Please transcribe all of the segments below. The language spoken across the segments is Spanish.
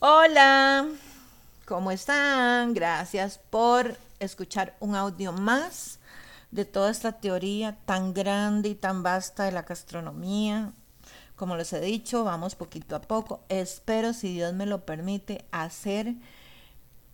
Hola, ¿cómo están? Gracias por escuchar un audio más de toda esta teoría tan grande y tan vasta de la gastronomía. Como les he dicho, vamos poquito a poco. Espero, si Dios me lo permite, hacer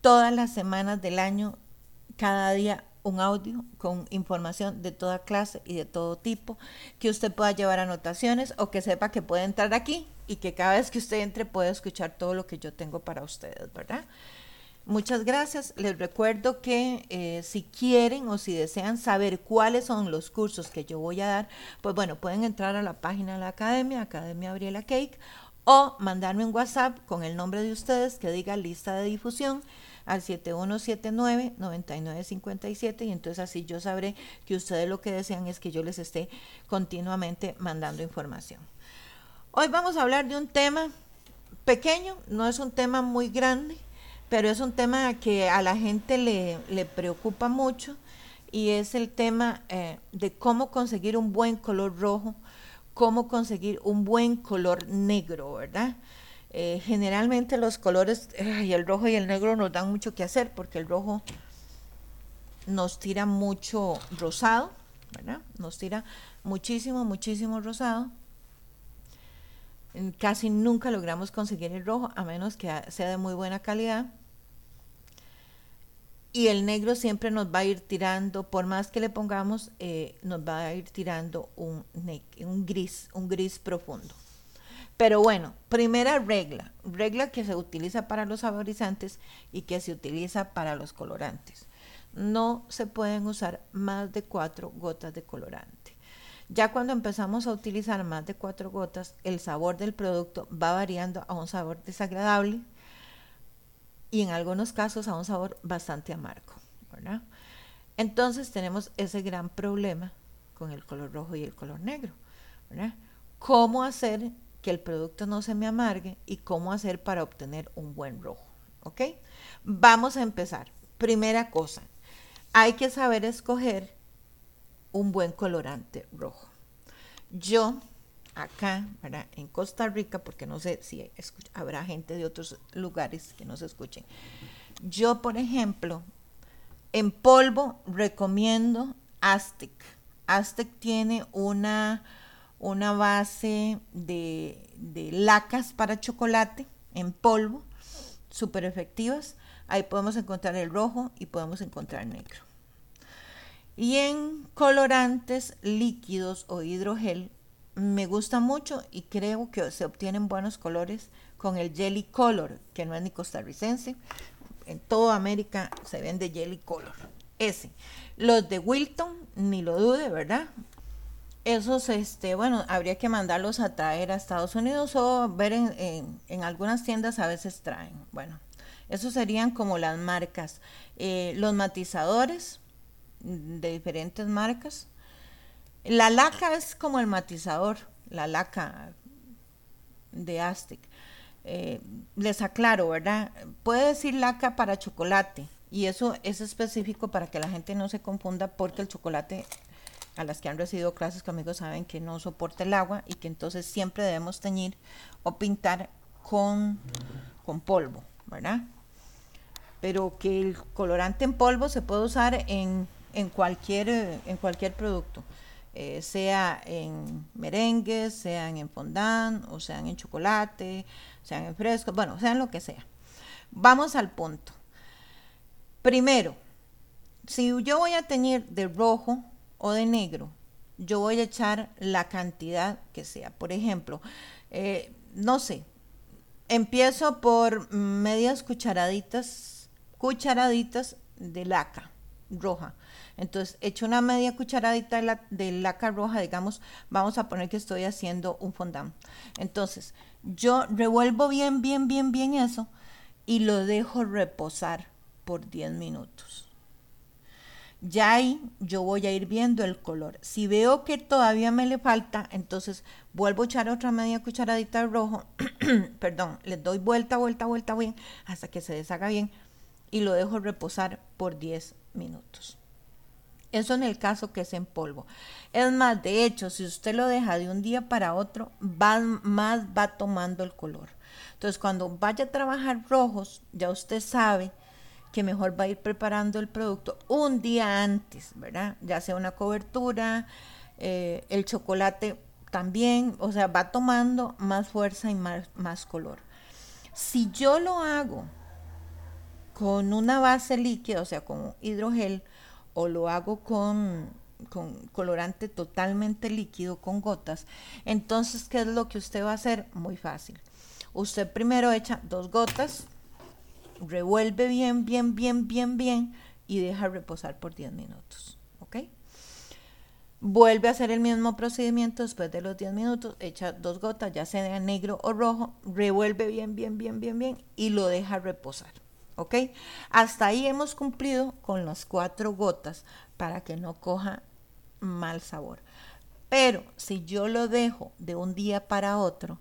todas las semanas del año, cada día un audio con información de toda clase y de todo tipo, que usted pueda llevar anotaciones o que sepa que puede entrar aquí y que cada vez que usted entre pueda escuchar todo lo que yo tengo para ustedes, ¿verdad? Muchas gracias. Les recuerdo que eh, si quieren o si desean saber cuáles son los cursos que yo voy a dar, pues bueno, pueden entrar a la página de la academia, Academia Gabriela Cake, o mandarme un WhatsApp con el nombre de ustedes que diga lista de difusión al 7179-9957 y entonces así yo sabré que ustedes lo que desean es que yo les esté continuamente mandando información. Hoy vamos a hablar de un tema pequeño, no es un tema muy grande, pero es un tema que a la gente le, preocupa mucho y es el tema eh, de cómo conseguir un buen color rojo, cómo conseguir un buen color negro, ¿verdad? Eh, generalmente los colores, y el rojo y el negro nos dan mucho que hacer porque el rojo nos tira mucho rosado, ¿verdad? Nos tira muchísimo, muchísimo rosado. Casi nunca logramos conseguir el rojo a menos que sea de muy buena calidad. Y el negro siempre nos va a ir tirando, por más que le pongamos, eh, nos va a ir tirando un, un gris, un gris profundo. Pero bueno, primera regla, regla que se utiliza para los saborizantes y que se utiliza para los colorantes. No se pueden usar más de cuatro gotas de colorante. Ya cuando empezamos a utilizar más de cuatro gotas, el sabor del producto va variando a un sabor desagradable y en algunos casos a un sabor bastante amargo. Entonces tenemos ese gran problema con el color rojo y el color negro. ¿Cómo hacer que el producto no se me amargue y cómo hacer para obtener un buen rojo. Vamos a empezar. Primera cosa, hay que saber escoger un buen colorante rojo. Yo, acá, en Costa Rica, porque no sé si habrá gente de otros lugares que nos escuchen. Yo, por ejemplo, en polvo recomiendo Aztec. Aztec tiene una una base de, lacas para chocolate en polvo, súper efectivas. Ahí podemos encontrar el rojo y podemos encontrar negro. Y en colorantes líquidos o hidrogel, me gusta mucho y creo que se obtienen buenos colores con el Jelly Color, que no es ni costarricense. En toda América se vende Jelly Color. Ese. Los de Wilton, ni lo dude, ¿verdad? esos, este, bueno, habría que mandarlos a traer a Estados Unidos o ver en, en, algunas tiendas a veces traen. Bueno, esos serían como las marcas. Eh, los matizadores de diferentes marcas. La laca es como el matizador, la laca de Aztec. Eh, les aclaro, ¿verdad? Puede decir laca para chocolate y eso es específico para que la gente no se confunda porque el chocolate a las que han recibido clases conmigo saben que no soporta el agua y que entonces siempre debemos teñir o pintar con, con polvo, ¿verdad? Pero que el colorante en polvo se puede usar en, cualquier, en cualquier producto, eh, sea en merengue, sean en fondant, o sean en chocolate, sean en fresco, bueno, sean lo que sea. Vamos al punto. Primero, si yo voy a teñir de rojo, o de negro, yo voy a echar la cantidad que sea. Por ejemplo, eh, no sé, empiezo por medias cucharaditas, cucharaditas de laca roja. Entonces, echo una media cucharadita de, laca roja, digamos, vamos a poner que estoy haciendo un fondant. Entonces, yo revuelvo bien, bien, bien, bien eso y lo dejo reposar por 10 minutos. Ya ahí yo voy a ir viendo el color. Si veo que todavía me le falta, entonces vuelvo a echar otra media cucharadita de rojo. Perdón, le doy vuelta, vuelta, vuelta bien hasta que se deshaga bien y lo dejo reposar por 10 minutos. Eso en el caso que es en polvo. Es más, de hecho, si usted lo deja de un día para otro, va, más va tomando el color. Entonces, cuando vaya a trabajar rojos, ya usted sabe que mejor va a ir preparando el producto un día antes, ¿verdad? Ya sea una cobertura, eh, el chocolate también, o sea, va tomando más fuerza y más, más color. Si yo lo hago con una base líquida, o sea, con hidrogel, o lo hago con, con colorante totalmente líquido, con gotas, entonces, ¿qué es lo que usted va a hacer? Muy fácil. Usted primero echa dos gotas, revuelve bien, bien, bien, bien, bien y deja reposar por 10 minutos. ¿Ok? Vuelve a hacer el mismo procedimiento después de los 10 minutos, echa dos gotas, ya sea negro o rojo, revuelve bien, bien, bien, bien, bien y lo deja reposar. ¿Ok? Hasta ahí hemos cumplido con las cuatro gotas para que no coja mal sabor. Pero si yo lo dejo de un día para otro,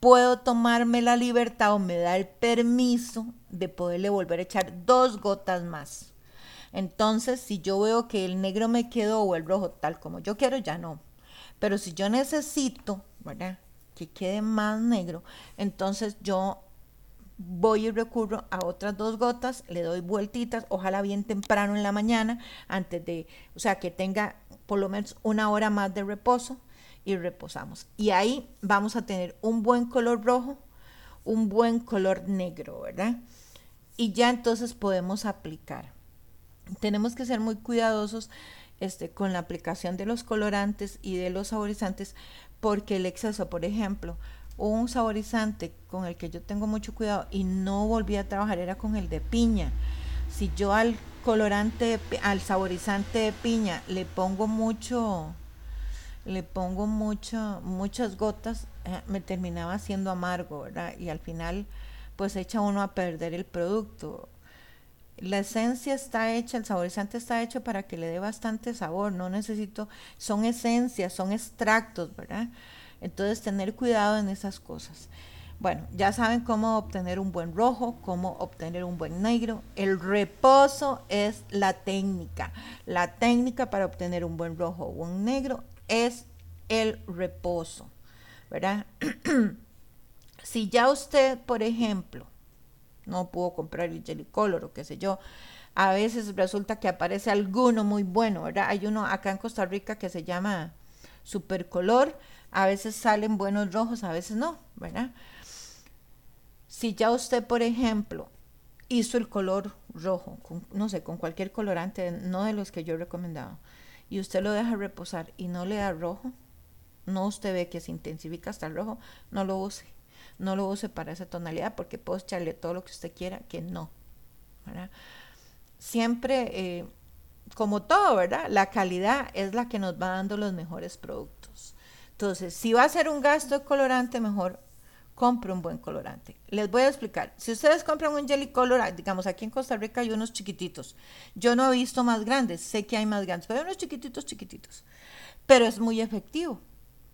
puedo tomarme la libertad o me da el permiso de poderle volver a echar dos gotas más. Entonces, si yo veo que el negro me quedó o el rojo tal como yo quiero, ya no. Pero si yo necesito, ¿verdad? Que quede más negro, entonces yo voy y recurro a otras dos gotas, le doy vueltitas, ojalá bien temprano en la mañana, antes de, o sea, que tenga por lo menos una hora más de reposo y reposamos. Y ahí vamos a tener un buen color rojo, un buen color negro, ¿verdad? Y ya entonces podemos aplicar. Tenemos que ser muy cuidadosos este, con la aplicación de los colorantes y de los saborizantes porque el exceso, por ejemplo, un saborizante con el que yo tengo mucho cuidado y no volví a trabajar era con el de piña. Si yo al colorante, al saborizante de piña le pongo mucho, le pongo mucho, muchas gotas, eh, me terminaba siendo amargo, ¿verdad? Y al final, pues echa uno a perder el producto. La esencia está hecha, el saborizante está hecho para que le dé bastante sabor, no necesito, son esencias, son extractos, ¿verdad? Entonces, tener cuidado en esas cosas. Bueno, ya saben cómo obtener un buen rojo, cómo obtener un buen negro. El reposo es la técnica. La técnica para obtener un buen rojo o un negro es el reposo, ¿verdad? si ya usted, por ejemplo, no pudo comprar el jelly color o qué sé yo, a veces resulta que aparece alguno muy bueno, ¿verdad? Hay uno acá en Costa Rica que se llama Supercolor, a veces salen buenos rojos, a veces no, ¿verdad? Si ya usted, por ejemplo, hizo el color rojo, no sé, con cualquier colorante, no de los que yo he recomendado, y usted lo deja reposar y no le da rojo, no usted ve que se intensifica hasta el rojo, no lo use. No lo use para esa tonalidad porque puede echarle todo lo que usted quiera que no. Siempre, eh, como todo, ¿verdad? La calidad es la que nos va dando los mejores productos. Entonces, si va a ser un gasto de colorante, mejor compre un buen colorante. Les voy a explicar. Si ustedes compran un jelly color, digamos aquí en Costa Rica hay unos chiquititos. Yo no he visto más grandes, sé que hay más grandes, pero hay unos chiquititos, chiquititos. Pero es muy efectivo.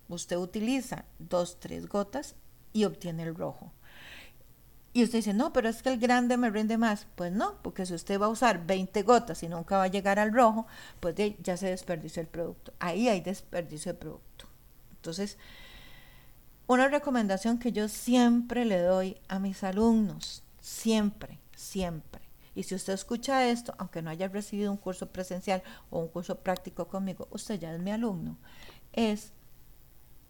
Usted utiliza dos, tres gotas y obtiene el rojo. Y usted dice, no, pero es que el grande me rinde más. Pues no, porque si usted va a usar 20 gotas y nunca va a llegar al rojo, pues ya se desperdició el producto. Ahí hay desperdicio de producto. Entonces, una recomendación que yo siempre le doy a mis alumnos, siempre, siempre. Y si usted escucha esto, aunque no haya recibido un curso presencial o un curso práctico conmigo, usted ya es mi alumno, es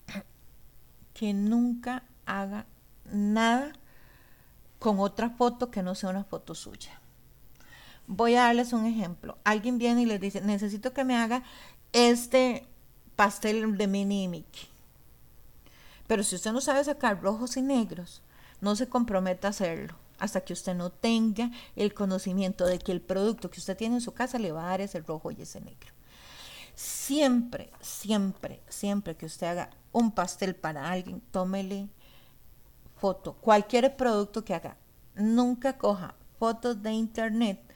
que nunca haga nada con otra foto que no sea una foto suya. Voy a darles un ejemplo. Alguien viene y les dice, necesito que me haga este pastel de mini y Mickey. Pero si usted no sabe sacar rojos y negros, no se comprometa a hacerlo hasta que usted no tenga el conocimiento de que el producto que usted tiene en su casa le va a dar ese rojo y ese negro. Siempre, siempre, siempre que usted haga un pastel para alguien, tómele foto, cualquier producto que haga. Nunca coja fotos de internet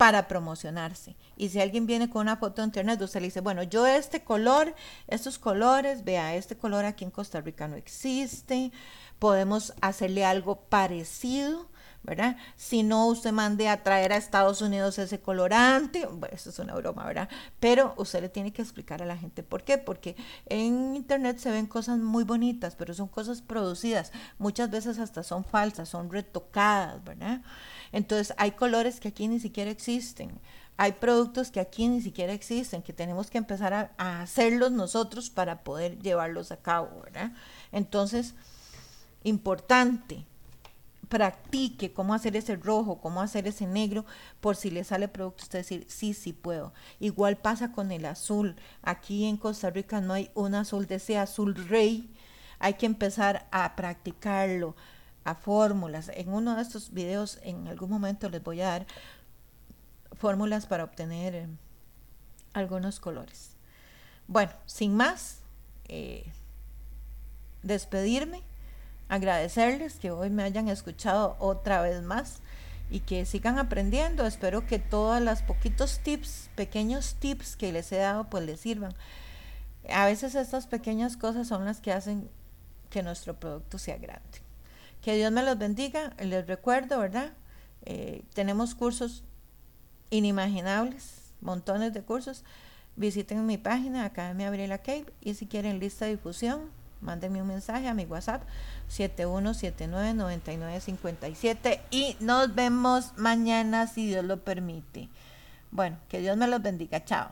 para promocionarse. Y si alguien viene con una foto de internet, usted le dice, bueno, yo este color, estos colores, vea, este color aquí en Costa Rica no existe, podemos hacerle algo parecido, ¿verdad? Si no, usted mande a traer a Estados Unidos ese colorante, bueno, eso es una broma, ¿verdad? Pero usted le tiene que explicar a la gente por qué, porque en internet se ven cosas muy bonitas, pero son cosas producidas, muchas veces hasta son falsas, son retocadas, ¿verdad? Entonces hay colores que aquí ni siquiera existen. Hay productos que aquí ni siquiera existen, que tenemos que empezar a, a hacerlos nosotros para poder llevarlos a cabo, ¿verdad? Entonces, importante, practique cómo hacer ese rojo, cómo hacer ese negro, por si le sale producto, usted decir, sí, sí puedo. Igual pasa con el azul. Aquí en Costa Rica no hay un azul de ese azul rey. Hay que empezar a practicarlo, a fórmulas. En uno de estos videos, en algún momento les voy a dar fórmulas para obtener eh, algunos colores. Bueno, sin más, eh, despedirme agradecerles que hoy me hayan escuchado otra vez más y que sigan aprendiendo. Espero que todos los poquitos tips, pequeños tips que les he dado, pues les sirvan. A veces estas pequeñas cosas son las que hacen que nuestro producto sea grande. Que Dios me los bendiga. Les recuerdo, ¿verdad? Eh, tenemos cursos inimaginables, montones de cursos. Visiten mi página, Academia Abrila Cave, y si quieren lista de difusión, mándenme un mensaje a mi WhatsApp 71799957 y nos vemos mañana si Dios lo permite. Bueno, que Dios me los bendiga. Chao.